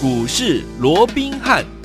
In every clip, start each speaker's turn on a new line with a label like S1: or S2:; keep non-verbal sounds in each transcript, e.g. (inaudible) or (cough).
S1: 股市罗宾汉。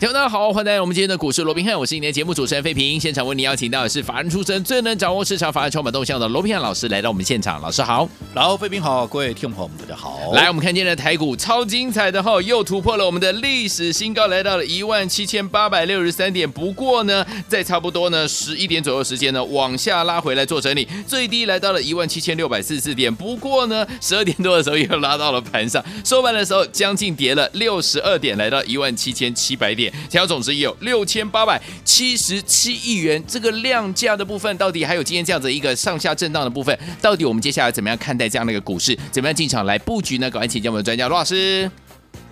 S2: 听众大家好，欢迎来到我们今天的股市罗宾汉，我是你的节目主持人费平。现场为你邀请到的是法人出身、最能掌握市场法人筹码动向的罗宾汉老师来到我们现场，老师好，
S3: 老费平好，各位听众朋友们大家好。
S2: 来，我们看今天的台股超精彩的哈，又突破了我们的历史新高，来到了一万七千八百六十三点。不过呢，在差不多呢十一点左右时间呢，往下拉回来做整理，最低来到了一万七千六百四十四点。不过呢，十二点多的时候又拉到了盘上，收盘的时候将近跌了六十二点，来到一万七千七百点。成交总值有六千八百七十七亿元，这个量价的部分到底还有今天这样子一个上下震荡的部分，到底我们接下来怎么样看待这样的一个股市？怎么样进场来布局呢？赶快请教我们的专家罗老师。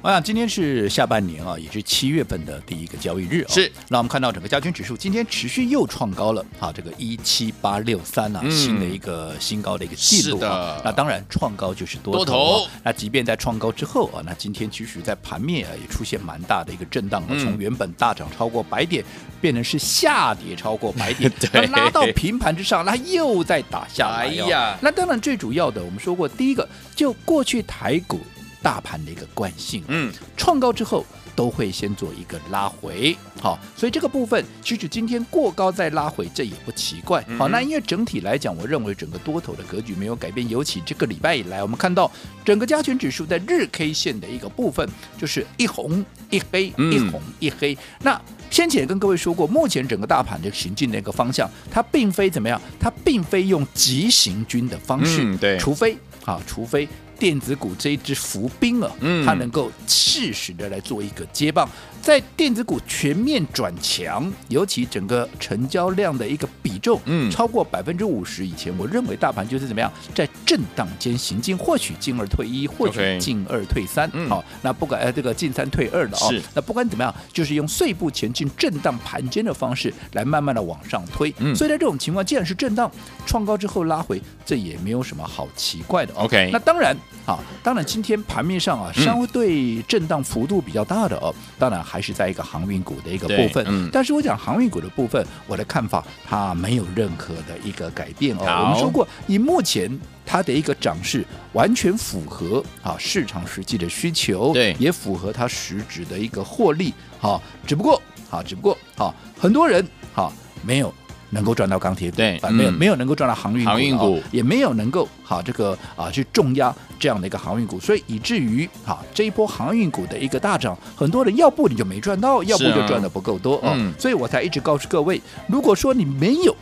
S3: 我想今天是下半年啊，也是七月份的第一个交易日啊。
S2: 是，
S3: 那我们看到整个加权指数今天持续又创高了啊，这个一七八六三啊，新的一个新高的一个记录啊。那当然创高就是多头，多头。那即便在创高之后啊，那今天其实在盘面啊也出现蛮大的一个震荡啊，从原本大涨超过百点，变成是下跌超过百点，(laughs) 对，拉到平盘之上，那又在打下来。哎呀，那当然最主要的，我们说过，第一个就过去台股。大盘的一个惯性，嗯，创高之后都会先做一个拉回，好，所以这个部分其实今天过高再拉回，这也不奇怪，好，那因为整体来讲，我认为整个多头的格局没有改变，尤其这个礼拜以来，我们看到整个加权指数在日 K 线的一个部分，就是一红一黑，一红一黑。那先前跟各位说过，目前整个大盘的行进的一个方向，它并非怎么样，它并非用急行军的方式，对，除非啊，除非。电子股这一支伏兵啊，它能够适时的来做一个接棒。在电子股全面转强，尤其整个成交量的一个比重，嗯，超过百分之五十以前，我认为大盘就是怎么样，在震荡间行进，或许进二退一，或许进二退三，好，那不管呃这个进三退二的哦，那不管怎么样，就是用碎步前进、震荡盘间的方式来慢慢的往上推。嗯，所以在这种情况，既然是震荡创高之后拉回，这也没有什么好奇怪的。OK，那当然，啊，当然今天盘面上啊，相对震荡幅度比较大的哦，当然还。是在一个航运股的一个部分，嗯、但是我讲航运股的部分，我的看法它没有任何的一个改变哦。我们说过，以目前它的一个涨势，完全符合啊市场实际的需求，对，也符合它实质的一个获利。好，只不过好，只不过好，很多人好没有。能够赚到钢铁股，对，啊，没有没有能够赚到航运股，航运股。也没有能够好这个啊去重压这样的一个航运股，所以以至于哈这一波航运股的一个大涨，很多人要不你就没赚到，要不就赚的不够多啊，所以我才一直告诉各位，如果说你没有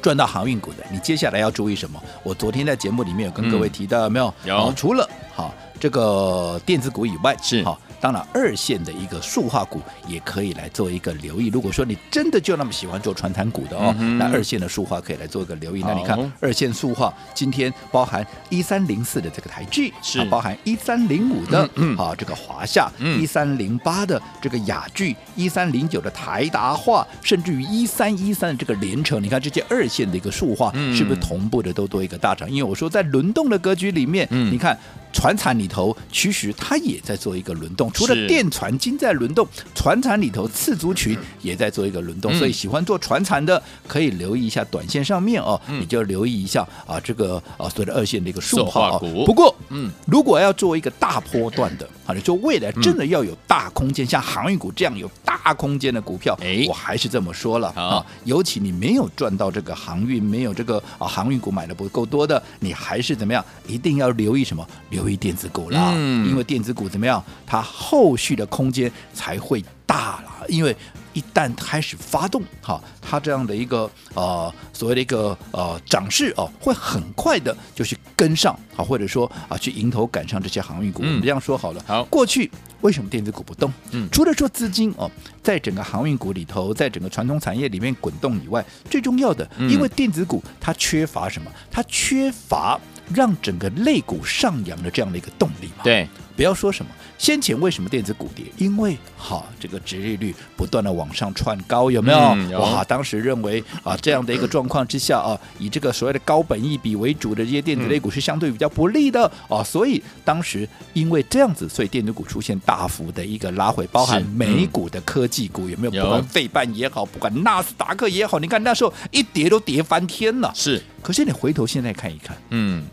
S3: 赚到航运股的，你接下来要注意什么？我昨天在节目里面有跟各位提到，没有？有，除了好这个电子股以外，是。好。当然，二线的一个塑化股也可以来做一个留意。如果说你真的就那么喜欢做传产股的哦，嗯、那二线的塑化可以来做一个留意。那你看，二线塑化今天包含一三零四的这个台聚，是、啊、包含一三零五的、嗯、啊这个华夏，一三零八的这个雅聚，一三零九的台达化，甚至于一三一三的这个联成，你看这些二线的一个塑化，是不是同步的都多一个大涨？因为我说在轮动的格局里面，嗯、你看。传产里头，其实它也在做一个轮动，除了电船金在轮动，船产里头次族群也在做一个轮动，所以喜欢做船产的可以留意一下短线上面哦，你就留意一下啊这个啊所谓的二线的一个数化股。不过，嗯，如果要做一个大波段的，啊，你说未来真的要有大空间，像航运股这样有大空间的股票，哎，我还是这么说了啊，尤其你没有赚到这个航运，没有这个啊航运股买的不够多的，你还是怎么样，一定要留意什么？留意电子股啦，嗯、因为电子股怎么样，它后续的空间才会大了。因为一旦开始发动，哈，它这样的一个呃所谓的一个呃涨势哦，会很快的就去跟上，啊，或者说啊去迎头赶上这些航运股。嗯、我们这样说好了，好，过去为什么电子股不动？嗯，除了说资金哦，在整个航运股里头，在整个传统产业里面滚动以外，最重要的，因为电子股它缺乏什么？它缺乏。让整个肋骨上扬的这样的一个动力嘛？对，不要说什么先前为什么电子股跌？因为哈，这个值利率不断的往上窜高，有没有？嗯、有哇，当时认为啊，这样的一个状况之下啊，以这个所谓的高本益比为主的这些电子类股是相对比较不利的啊，所以当时因为这样子，所以电子股出现大幅的一个拉回，包含美股的科技股有没有？有不管费半也好，不管纳斯达克也好，你看那时候一跌都跌翻天了。是，可是你回头现在看一看，嗯。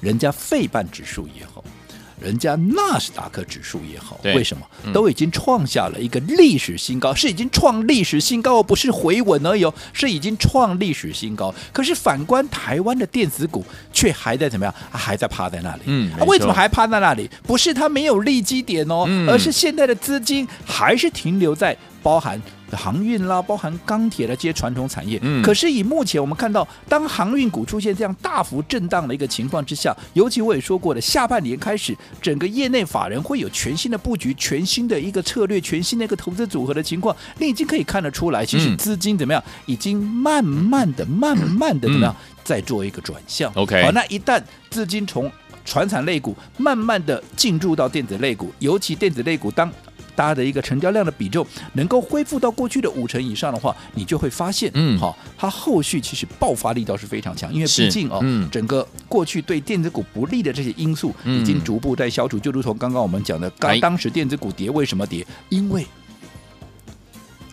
S3: 人家费半指数也好，人家纳斯达克指数也好，为什么、
S2: 嗯、
S3: 都已经创下了一个历史新高？是已经创历史新高，不是回稳而已哦，是已经创历史新高。可是反观台湾的电子股，却还在怎么样？还在趴在那里。
S2: 嗯，
S3: 啊，为什么还趴在那里？不是它没有利基点哦，
S2: 嗯、
S3: 而是现在的资金还是停留在包含。航运啦，包含钢铁的这些传统产业，
S2: 嗯，
S3: 可是以目前我们看到，当航运股出现这样大幅震荡的一个情况之下，尤其我也说过的，下半年开始，整个业内法人会有全新的布局、全新的一个策略、全新的一个投资组合的情况，你已经可以看得出来，其实资金怎么样，已经慢慢的、慢慢的怎么样，在做一个转向。
S2: OK，
S3: 好，那一旦资金从传产类股慢慢的进入到电子类股，尤其电子类股当。它的一个成交量的比重能够恢复到过去的五成以上的话，你就会发现，嗯，好，它后续其实爆发力倒是非常强，因为毕竟哦，嗯，整个过去对电子股不利的这些因素已经逐步在消除，就如同刚刚我们讲的，刚当时电子股跌为什么跌？因为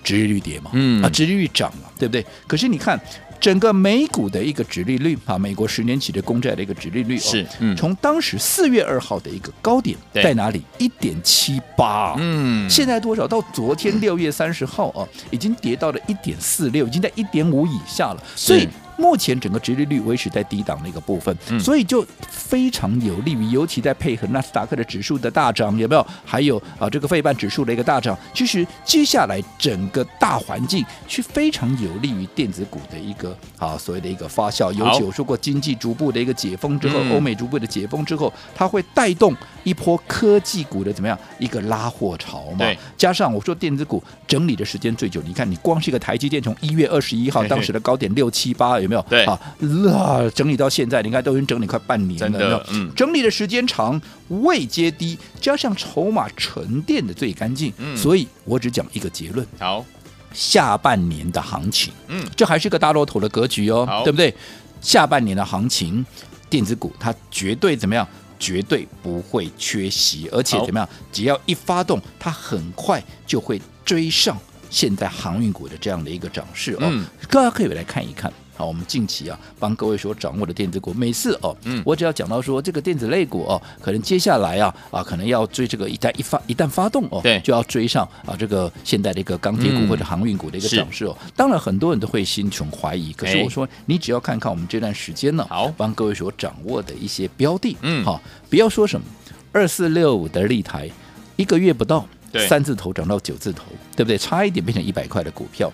S3: 殖利率跌嘛，嗯啊，殖利率涨了，对不对？可是你看。整个美股的一个殖利率啊，美国十年期的公债的一个殖利率
S2: 是，
S3: 嗯，从当时四月二号的一个高点在哪里？一点七八，嗯，现在多少？到昨天六月三十号啊，已经跌到了一点四六，已经在一点五以下了，所以。目前整个殖利率维持在低档的一个部分，嗯、所以就非常有利于，尤其在配合纳斯达克的指数的大涨，有没有？还有啊，这个费半指数的一个大涨，其实接下来整个大环境是非常有利于电子股的一个啊所谓的一个发酵。尤其我说过，经济逐步的一个解封之后，欧美逐步的解封之后，它会带动一波科技股的怎么样一个拉货潮嘛？加上我说电子股整理的时间最久，你看你光是一个台积电，从一月二十一号 (laughs) 当时的高点六七八。有没有？
S2: 对
S3: 啊，那整理到现在，你看都已经整理快半年了。整理的时间长，位阶低，加上筹码沉淀的最干净，嗯，所以我只讲一个结论。
S2: 好，
S3: 下半年的行情，嗯，这还是个大多头的格局哦，好对不对？下半年的行情，电子股它绝对怎么样？绝对不会缺席，而且怎么样？只要一发动，它很快就会追上现在航运股的这样的一个涨势哦。嗯，大家可以来看一看。好，我们近期啊，帮各位所掌握的电子股，每次哦，嗯，我只要讲到说这个电子类股哦，可能接下来啊啊，可能要追这个一旦一发一旦发动哦，
S2: 对，
S3: 就要追上啊这个现在的一个钢铁股或者航运股的一个涨势哦。嗯、当然，很多人都会心存怀疑，可是我说，你只要看看我们这段时间呢，好，帮各位所掌握的一些标的，嗯，好，不要说什么二四六五的立台，一个月不到，对，三字头涨到九字头，对不对？差一点变成一百块的股票。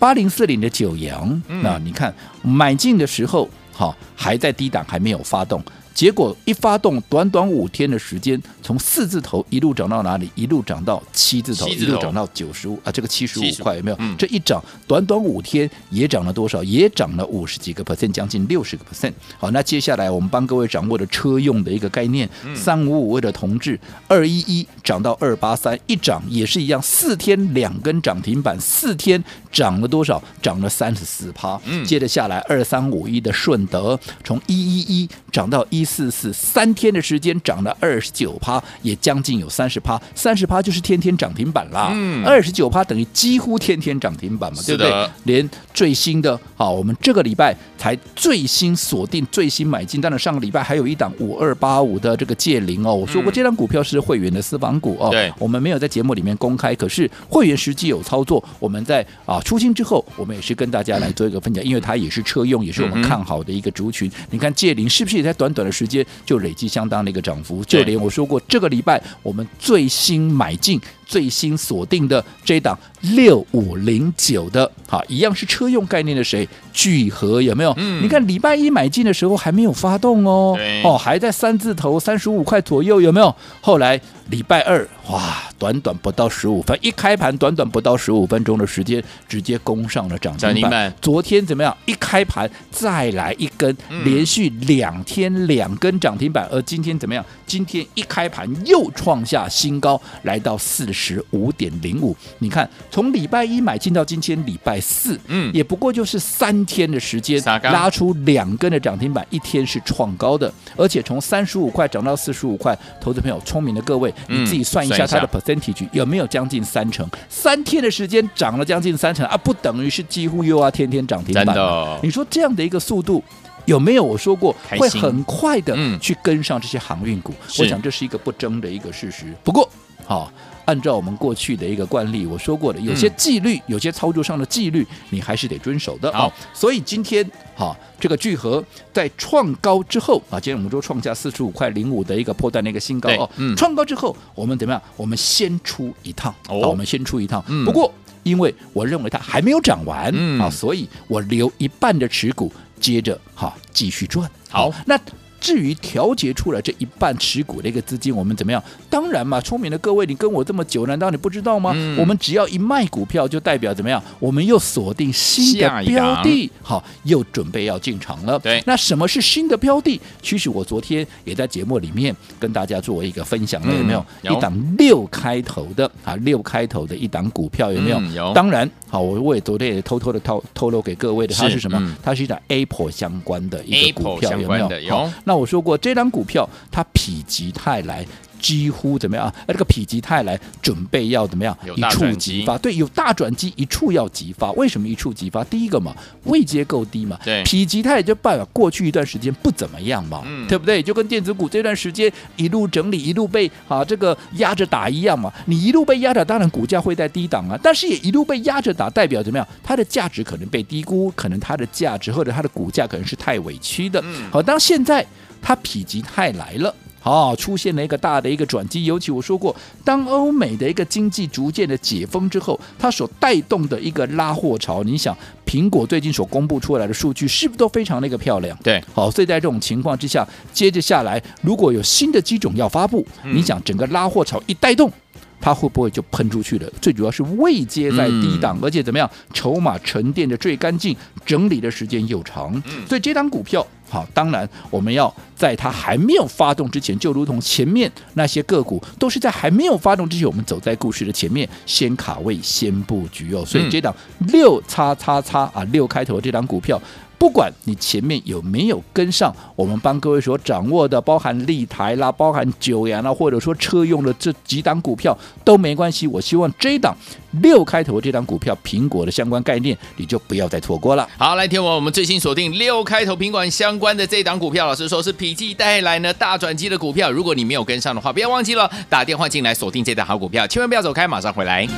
S3: 八零四零的九阳，那你看买进的时候，好还在低档，还没有发动。结果一发动，短短五天的时间，从四字头一路涨到哪里？一路涨到七字头，字头一路涨到九十五啊！这个七十五块有没有？嗯、这一涨，短短五天也涨了多少？也涨了五十几个 percent，将近六十个 percent。好，那接下来我们帮各位掌握的车用的一个概念，三五五位的同志二一一涨到二八三，一涨也是一样，四天两根涨停板，四天涨了多少？涨了三十四趴。嗯，接着下来二三五一的顺德从一一一涨到一。一四四三天的时间涨了二十九趴，也将近有三十趴，三十趴就是天天涨停板啦。嗯，二十九趴等于几乎天天涨停板嘛，对不对？连最新的，好，我们这个礼拜才最新锁定、最新买进，当然上个礼拜还有一档五二八五的这个界霖哦，我说过这张股票是会员的私房股哦，对，我们没有在节目里面公开，可是会员实际有操作，我们在啊出清之后，我们也是跟大家来做一个分享，因为它也是车用，也是我们看好的一个族群。你看界霖是不是也在短短的？时间就累积相当的一个涨幅，就连我说过，这个礼拜我们最新买进、最新锁定的这档六五零九的，好，一样是车用概念的谁？聚合有没有？嗯，你看礼拜一买进的时候还没有发动哦，哦，还在三字头三十五块左右，有没有？后来礼拜二，哇，短短不到十五分，一开盘短短不到十五分钟的时间，直接攻上了涨停板。昨天怎么样？一开盘再来一根，连续两天两根涨停板，而今天怎么样？今天一开盘又创下新高，来到四十五点零五。你看，从礼拜一买进到今天礼拜四，嗯，也不过就是三天的时间，拉出两根的涨停板，一天是创高的，而且从三十五块涨到四十五块。投资朋友，聪明的各位，你自己算一下它的 percentage 有没有将近三成？三天的时间涨了将近三成啊，不等于是几乎又要天天涨停板？你说这样的一个速度？有没有我说
S2: 过会
S3: 很快的
S2: 嗯
S3: 去跟上这些航运股？
S2: 是
S3: 我想这是一个不争的一个事实。不过，好、按照我们过去的一个惯例，我说过的，有些纪律，有些操作上的纪律，你还是得遵守的。
S2: 好
S3: 所以今天好，这个聚合在创高之后啊，今天我们说创下四十五块零五的一个破断的一个新高哦。
S2: 嗯
S3: 创高之后，我们怎么样？我们先出一趟，我们先出一趟。
S2: 嗯
S3: 不过，因为我认为它还没有涨完、
S2: 嗯
S3: 啊，所以我留一半的持股，接着哈继续赚。
S2: 好
S3: 那。至于调节出来这一半持股的一个资金，我们怎么样？当然嘛，聪明的各位，你跟我这么久，难道你不知道吗？
S2: 嗯
S3: 我们只要一卖股票，就代表怎么样？我们又锁定新的标的，好，又准备要进场了。
S2: 对
S3: 那什么是新的标的？其实我昨天也在节目里面跟大家做一个分享了，
S2: 嗯
S3: 有没有？
S2: 有
S3: 一档六开头的啊，六开头的一档股票有没有？
S2: 嗯有
S3: 当然，好，我我也昨天也偷偷的透透露给各位的，它
S2: 是
S3: 是什么？
S2: 嗯
S3: 它是一档 Apple 相关的一个股票，有没有？
S2: 有
S3: 好那我说过，这张股票它否极泰来。几乎怎么样？啊，这个否极泰来准备要怎么样？
S2: 有
S3: 一
S2: 触
S3: 即发，对，有大转机，一触要即发。为什么一触即发？第一个嘛，位阶够低嘛，
S2: 对
S3: 否极泰就代表过去一段时间不怎么样嘛，
S2: 嗯
S3: 对不对？就跟电子股这段时间一路整理，一路被啊这个压着打一样嘛。你一路被压着，当然股价会在低档啊，但是也一路被压着打，代表怎么样？它的价值可能被低估，可能它的价值或者它的股价可能是太委屈的。
S2: 嗯
S3: 好，当现在它否极泰来了。好，出现了一个大的一个转机，尤其我说过，当欧美的一个经济逐渐的解封之后，它所带动的一个拉货潮，你想，苹果最近所公布出来的数据是不是都非常的一个漂亮？
S2: 对，
S3: 好，所以在这种情况之下，接着下来，如果有新的机种要发布，
S2: 嗯
S3: 你想整个拉货潮一带动。它会不会就喷出去了？最主要是未接在低档，
S2: 嗯
S3: 而且怎么样，筹码沉淀的最干净，整理的时间又长，
S2: 嗯
S3: 所以这档股票，好，当然我们要在它还没有发动之前，就如同前面那些个股，都是在还没有发动之前，我们走在故事的前面，先卡位，先布局哦。所以这档六叉叉叉啊，六开头的这档股票。不管你前面有没有跟上，我们帮各位所掌握的，包含立台啦，包含九阳啦，或者说车用的这几档股票都没关系。我希望这一档六开头这档股票，苹果的相关概念，你就不要再错过了。
S2: 好，来听我我们最新锁定六开头苹果相关的这档股票，老师说是笔记带来呢大转机的股票。如果你没有跟上的话，不要忘记了打电话进来锁定这档好股票，千万不要走开，马上回来。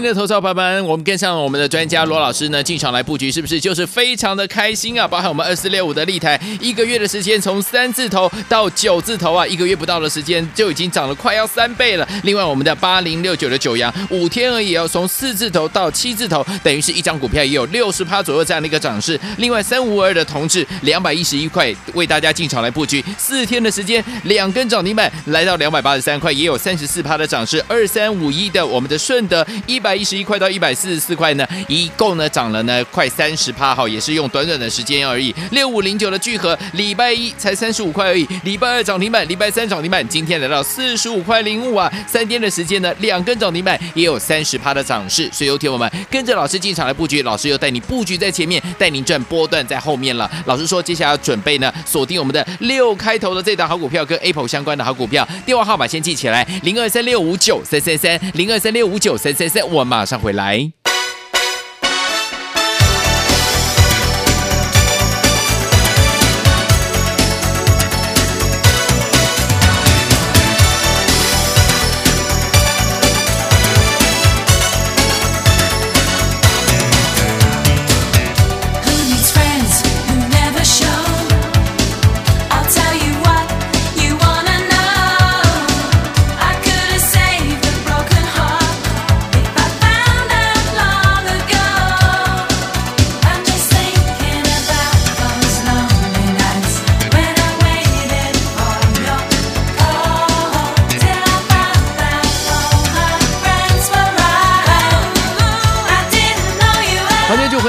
S2: 明的投资者朋友们，我们跟上我们的专家罗老师呢，进场来布局，是不是就是非常的开心啊？包含我们二四六五的立台，一个月的时间从三字头到九字头啊，一个月不到的时间就已经涨了快要三倍了。另外，我们的八零六九的九阳，五天而已哦，从四字头到七字头，等于是一张股票也有六十趴左右这样的一个涨势。另外，三五二的同志两百一十一块为大家进场来布局，四天的时间两根涨停板来到两百八十三块，也有三十四趴的涨势。二三五一的我们的顺德。一百一十一块到一百四十四块呢，一共呢涨了呢快三十趴哈，也是用短短的时间而已。六五零九的聚合，礼拜一才三十五块而已，礼拜二涨停板，礼拜三涨停板，今天来到四十五块零五啊，三天的时间呢，两根涨停板也有三十趴的涨势。所以有听我们跟着老师进场来布局，老师又带你布局在前面，带您赚波段在后面了。老师说接下来要准备呢锁定我们的六开头的这档好股票，跟 Apple 相关的好股票，电话号码先记起来，零二三六五九三三三，零二三六五九三三三，我马上回来。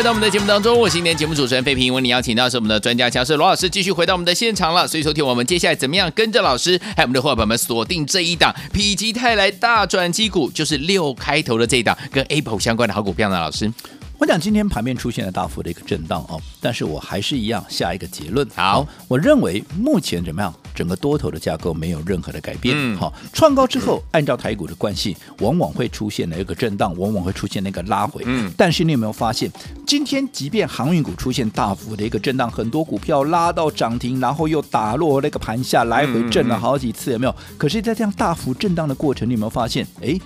S2: 在我们的节目当中，我是今天节目主持人费平。为你邀请到是我们的专家强师罗老师，继续回到我们的现场了。所以说，听我们接下来怎么样跟着老师，还有我们的伙伴们锁定这一档否极泰来大转机股，就是六开头的这一档跟 Apple 相关的好股票呢？老师，
S3: 我讲今天盘面出现了大幅的一个震荡哦，但是我还是一样下一个结论。
S2: 好，
S3: 我认为目前怎么样，整个多头的架构没有任何的改变。
S2: 嗯，
S3: 好，创高之后，按照台股的惯性，往往会出现了一个震荡，往往会出现那个拉回。
S2: 嗯，
S3: 但是你有没有发现，今天即便航运股出现大幅的一个震荡，很多股票拉到涨停，然后又打落那个盘下，来回震了好几次，有没有？可是，在这样大幅震荡的过程，你有没有发现？哎。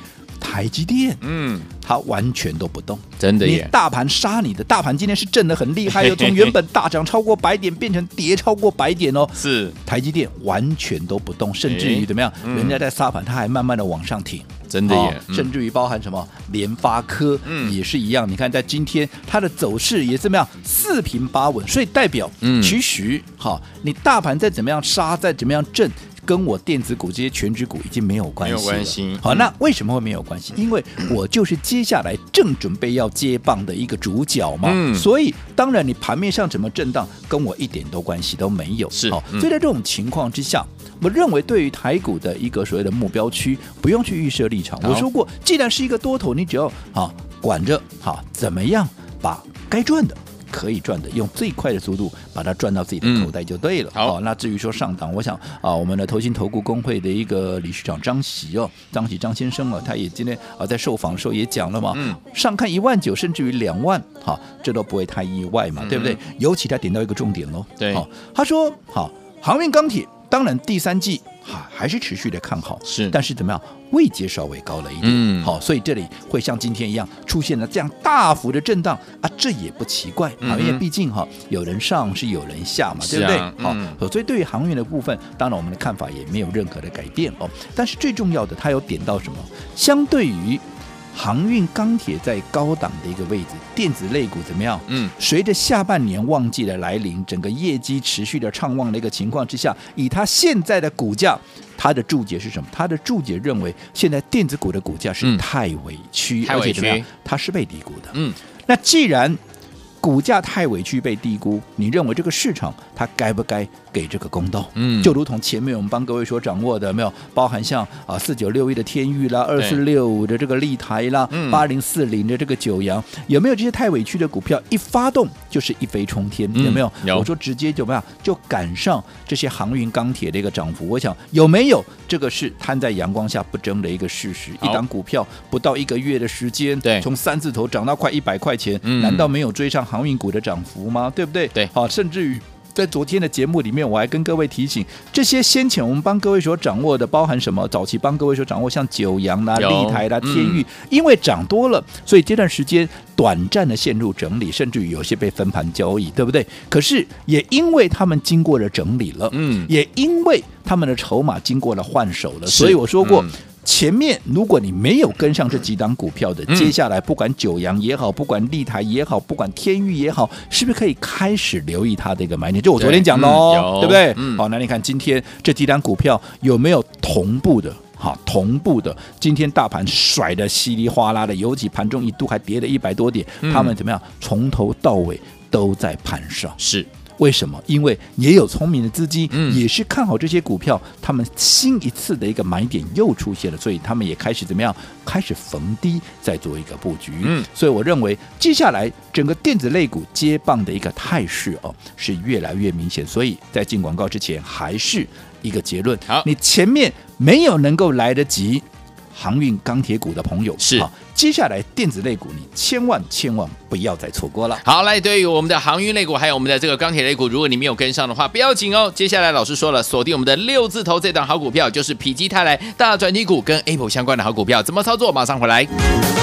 S3: 台积电，
S2: 嗯，
S3: 它完全都不动，
S2: 真的耶！
S3: 大盘杀你的，大盘今天是震的很厉害，又从原本大涨超过百点变成跌超过百点哦。(laughs)
S2: 是
S3: 台积电完全都不动，甚至于怎么样？嗯、人家在杀盘，它还慢慢的往上挺，
S2: 真的耶！
S3: 甚至于包含什么联发科，嗯，也是一样。你看在今天它的走势也是怎么样？四平八稳，所以代表，嗯，其实哈，你大盘再怎么样杀，再怎么样震。跟我电子股这些全值股已经没有关系了。
S2: 没有关系。
S3: 好，那为什么会没有关系？因为我就是接下来正准备要接棒的一个主角嘛。嗯。所以当然你盘面上怎么震荡，跟我一点都关系都没有。
S2: 是。
S3: 好，所以在这种情况之下，我认为对于台股的一个所谓的目标区，不用去预设立场。我说过，既然是一个多头，你只要啊管着好怎么样把该赚的。可以赚的，用最快的速度把它赚到自己的口袋就对了。
S2: 嗯、好、
S3: 哦，那至于说上档，我想啊，我们的投信投顾工会的一个理事长张喜哦，张喜张先生啊，他也今天啊在受访的时候也讲了嘛，嗯，上看一万九甚至于两万，好、哦，这都不会太意外嘛，嗯、对不对？尤其他点到一个重点喽，
S2: 对，
S3: 好、哦，他说好，航运钢铁，当然第三季。哈，还是持续的看好，
S2: 是，
S3: 但是怎么样，位阶稍微高了一点，
S2: 嗯，
S3: 好，所以这里会像今天一样出现了这样大幅的震荡啊，这也不奇怪因为毕竟哈，有人上是有人下嘛，对不对？
S2: 啊、
S3: 好，嗯、所以对于航运的部分，当然我们的看法也没有任何的改变哦，但是最重要的，它有点到什么？相对于。航运钢铁在高档的一个位置，电子类股怎么样？嗯，随着下半年旺季的来临，整个业绩持续的畅旺的一个情况之下，以它现在的股价，它的注解是什么？它的注解认为，现在电子股的股价是太委屈，
S2: 太委屈，
S3: 而且怎么样？它是被低估的。
S2: 嗯，
S3: 那既然股价太委屈被低估，你认为这个市场它该不该给这个公道？嗯，就如同前面我们帮各位所掌握的，没有包含像啊四九六一的天域啦，二四六五的这个立台啦，八零四零的这个九阳，有没有这些太委屈的股票一发动就是一飞冲天？有没有？
S2: 有。
S3: 我说直接怎么样就赶上这些航运钢铁的一个涨幅？我想有没有？这个是摊在阳光下不争的一个事实。一档股票不到一个月的时间，
S2: 对，
S3: 从三字头涨到快一百块钱，难道没有追上？航运股的涨幅吗？对不对？
S2: 对，
S3: 好，甚至于在昨天的节目里面，我还跟各位提醒，这些先前我们帮各位所掌握的，包含什么？早期帮各位所掌握，像九阳啦、立台啦、天域，嗯、因为涨多了，所以这段时间短暂的陷入整理，甚至于有些被分盘交易，对不对？可是也因为他们经过了整理了，嗯，也因为他们的筹码经过了换手了，所以我说过。嗯前面如果你没有跟上这几档股票的，接下来不管九阳也好，不管立台也好，不管天域也好，是不是可以开始留意它的一个买点？就我昨天讲的哦，对不对？好，那你看今天这几档股票有没有同步的？好，同步的，今天大盘甩的稀里哗啦的，尤其盘中一度还跌了一百多点，他们怎么样？从头到尾都在盘上，
S2: 是。
S3: 为什么？因为也有聪明的资金，也是看好这些股票，他们新一次的一个买点又出现了，所以他们也开始怎么样？开始逢低再做一个布局。嗯，所以我认为接下来整个电子类股接棒的一个态势哦，是越来越明显。所以在进广告之前，还是一个结论：
S2: 好，
S3: 你前面没有能够来得及。航运钢铁股的朋友
S2: 是
S3: 好，接下来电子类股你千万千万不要再错过了。
S2: 好，来对于我们的航运类股，还有我们的这个钢铁类股，如果你没有跟上的话，不要紧哦。接下来老师说了，锁定我们的六字头这档好股票，就是否极泰来大转机股跟 Apple 相关的好股票，怎么操作？马上回来。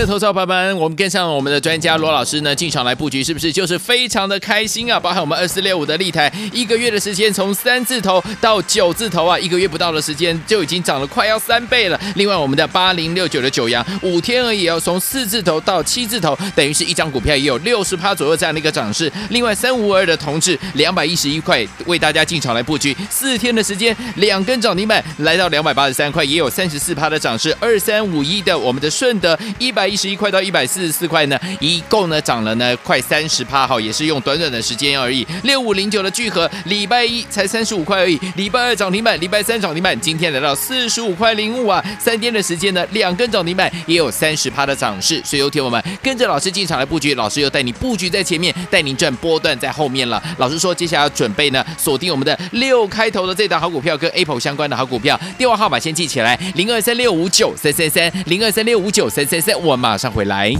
S2: 的投资伙伴，我们跟上我们的专家罗老师呢，进场来布局，是不是就是非常的开心啊？包含我们二四六五的立台，一个月的时间从三字头到九字头啊，一个月不到的时间就已经涨了快要三倍了。另外，我们的八零六九的九阳，五天而已哦，从四字头到七字头，等于是一张股票也有六十趴左右这样的一个涨势。另外，三五二的同志两百一十一块为大家进场来布局，四天的时间两根涨停板来到两百八十三块，也有三十四趴的涨势。二三五一的我们的顺德一百。
S4: 百一十一块到一百四十四块呢，一共呢涨了呢快三十趴哈，也是用短短的时间而已。六五零九的聚合，礼拜一才三十五块而已，礼拜二涨停板，礼拜三涨停板，今天来到四十五块零五啊，三天的时间呢，两根涨停板也有三十趴的涨势，所以有听我们跟着老师进场来布局，老师又带你布局在前面，带您赚波段在后面了。老师说接下来要准备呢锁定我们的六开头的这档好股票，跟 Apple 相关的好股票，电话号码先记起来，零二三六五九三三三，零二三六五九三三三，我马上回来。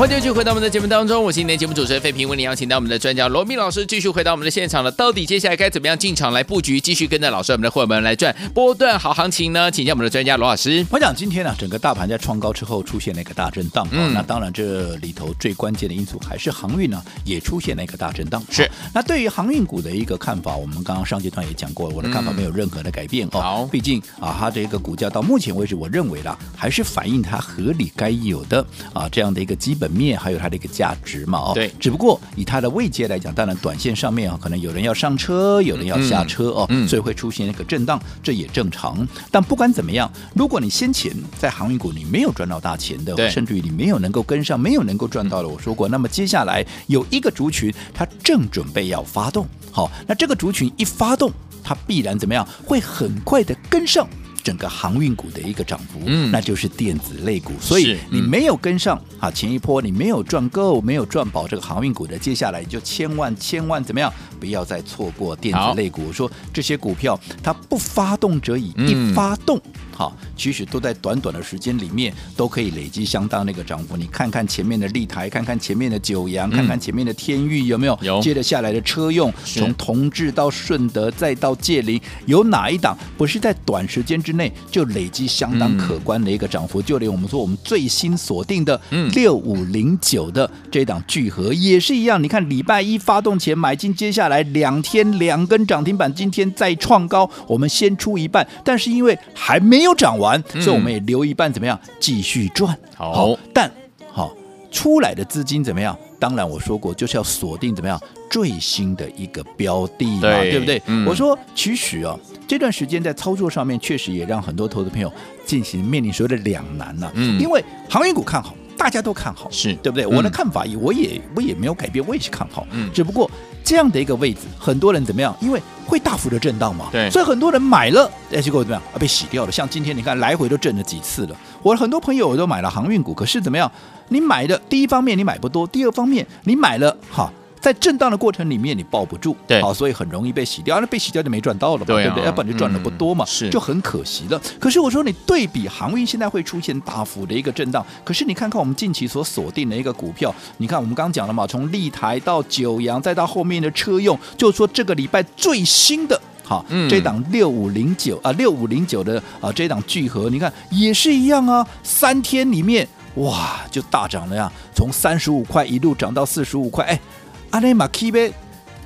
S4: 欢迎继续回到我们的节目当中，我是今天节目主持人费平，为您邀请到我们的专家罗密老师继续回到我们的现场了。到底接下来该怎么样进场来布局，继续跟着老师我们的伙伴们来赚波段好行情呢？请教我们的专家罗老师。
S3: 我想今天呢、啊，整个大盘在创高之后出现了一个大震荡，
S4: 嗯，
S3: 那当然这里头最关键的因素还是航运呢，也出现了一个大震荡。
S4: 是，
S3: 那对于航运股的一个看法，我们刚刚上阶段也讲过，我的看法没有任何的改变、嗯、哦。
S4: 好，
S3: 毕竟啊，它这个股价到目前为止，我认为啦，还是反映它合理该有的啊这样的一个基本面，还有它的一个。价值嘛，哦，
S4: 对，
S3: 只不过以它的位阶来讲，当然短线上面啊，可能有人要上车，有人要下车哦，
S4: 嗯，
S3: 所以会出现一个震荡，这也正常。但不管怎么样，如果你先前在航运股你没有赚到大钱的，甚至于你没有能够跟上，没有能够赚到的，我说过，那么接下来有一个族群，它正准备要发动，好，那这个族群一发动，它必然怎么样，会很快的跟上。整个航运股的一个涨幅，嗯，那就是电子类股。所以你没有跟上啊，前一波你没有赚够，没有赚饱这个航运股的，接下来就千万千万怎么样，不要再错过电子类股。我说这些股票它不发动者已，一发动，好，其实都在短短的时间里面都可以累积相当那个涨幅。你看看前面的立台，看看前面的九阳，看看前面的天域，有没有？有。接着下来的车用，从同志到顺德再到界林，有哪一档不是在短时间之之内就累积相当可观的一个涨幅，嗯、就连我们说我们最新锁定的六五零九的这档聚合也是一样。你看礼拜一发动前买进，接下来两天两根涨停板，今天再创高，我们先出一半，但是因为还没有涨完，所以我们也留一半，怎么样继续赚？
S4: 好，
S3: 但好。出来的资金怎么样？当然我说过，就是要锁定怎么样最新的一个标的嘛，对，对不对？嗯、我说其实啊，这段时间在操作上面确实也让很多投资朋友进行面临所谓的两难了、啊。嗯，因为航运股看好，大家都看好，是对不对？嗯、我的看法也我也我也没有改变，我也是看好。嗯，只不过这样的一个位置，很多人怎么样？因为会大幅的震荡嘛，对，所以很多人买了，哎，结果怎么样啊？被洗掉了。像今天你看，来回都震了几次了。我很多朋友我都买了航运股，可是怎么样？你买的第一方面你买不多，第二方面你买了哈，在震荡的过程里面你抱不住，对，好，所以很容易被洗掉，那被洗掉就没赚到了嘛，对，啊、对不对？要不然就赚的不多嘛，是、嗯，就很可惜了。可是我说你对比航运现在会出现大幅的一个震荡，可是你看看我们近期所锁定的一个股票，你看我们刚刚讲了嘛，从立台到九阳，再到后面的车用，就是说这个礼拜最新的。好，这档六五零九啊，六五零九的啊，这档聚合，你看也是一样啊，三天里面哇就大涨了呀，从三十五块一路涨到四十五块，哎，阿内马 K 呗，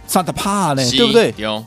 S3: 杀得怕呢，对不对？有，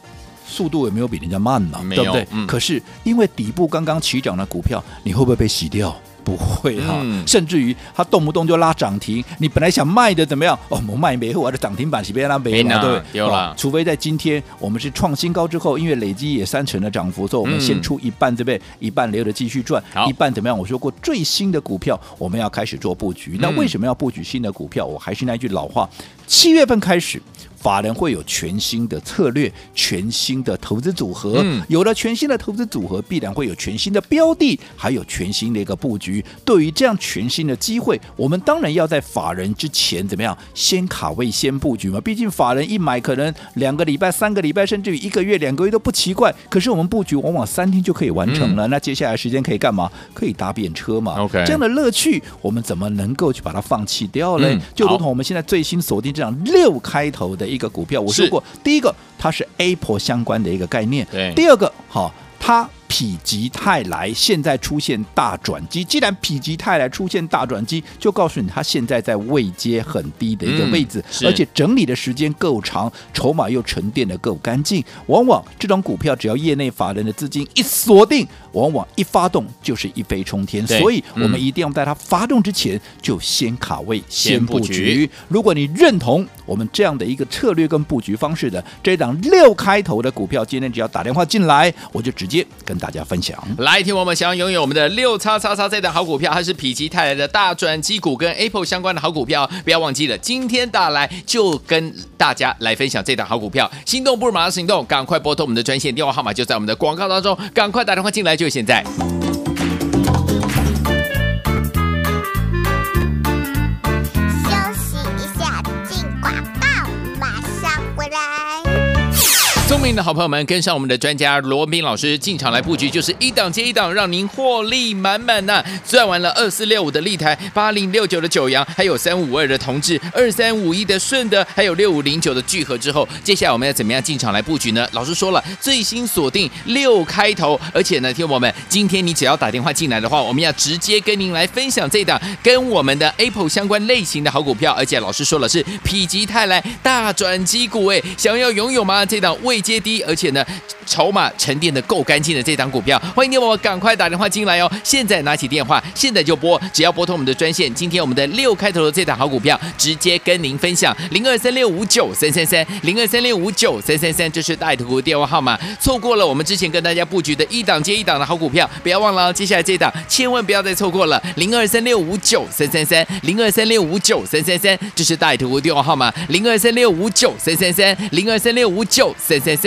S3: 速度也没有比人家慢呢，对不对？嗯、可是因为底部刚刚起涨的股票，你会不会被洗掉？不会哈，嗯、甚至于它动不动就拉涨停，你本来想卖的怎么样？哦，我卖没货，的涨停板是被它没了，对不对？有了，除非在今天我们是创新高之后，因为累积也三成的涨幅，所以我们先出一半，对不对？一半留着继续赚，一半怎么样？我说过最新的股票我们要开始做布局，那为什么要布局新的股票？我还是那句老话，七月份开始。法人会有全新的策略，全新的投资组合。嗯，有了全新的投资组合，必然会有全新的标的，还有全新的一个布局。对于这样全新的机会，我们当然要在法人之前怎么样？先卡位，先布局嘛。毕竟法人一买，可能两个礼拜、三个礼拜，甚至于一个月、两个月都不奇怪。可是我们布局往往三天就可以完成了。嗯，那接下来时间可以干嘛？可以搭便车嘛。OK，这样的乐趣，我们怎么能够去把它放弃掉呢？嗯，就如同我们现在最新锁定这样六开头的一个股票，我说过，第一个它是 Apple 相关的一个概念，对，第二个好，它。否极泰来现在出现大转机，既然否极泰来出现大转机，就告诉你它现在在位阶很低的一个位置，嗯、而且整理的时间够长，筹码又沉淀的够干净。往往这种股票，只要业内法人的资金一锁定，往往一发动就是一飞冲天。所以，我们一定要在它发动之前就先卡位、先布局。局如果你认同我们这样的一个策略跟布局方式的这档六开头的股票，今天只要打电话进来，我就直接跟大家分享。
S2: 来，听我们想要拥有我们的六叉叉叉这档好股票，还是否极泰来的大转机股，跟 Apple 相关的好股票，不要忘记了，今天打来就跟大家来分享这档好股票。心动不如马上行动，赶快拨通我们的专线电话号码，就在我们的广告当中，赶快打电话进来，就现在。明的好朋友们，跟上我们的专家罗文斌老师进场来布局，就是一档接一档，让您获利满满呐！赚完了二四六五的立台，八零六九的九阳，还有三五二的同志，二三五一的顺德，还有六五零九的聚合之后，接下来我们要怎么样进场来布局呢？老师说了，最新锁定六开头，而且呢，听我们今天你只要打电话进来的话，我们要直接跟您来分享这档跟我们的 Apple 相关类型的好股票，而且老师说了是否极泰来大转机股，哎，想要拥有吗？这档未接低，而且呢，筹码沉淀的够干净的这档股票，欢迎你我赶快打电话进来哦！现在拿起电话，现在就拨，只要拨通我们的专线。今天我们的六开头的这档好股票，直接跟您分享零二三六五九三三三零二三六五九三三三，这是大图的电话号码。错过了我们之前跟大家布局的一档接一档的好股票，不要忘了哦，接下来这档千万不要再错过了零二三六五九三三三零二三六五九三三三，这是大图电话号码零二三六五九三三三零二三六五九三三三。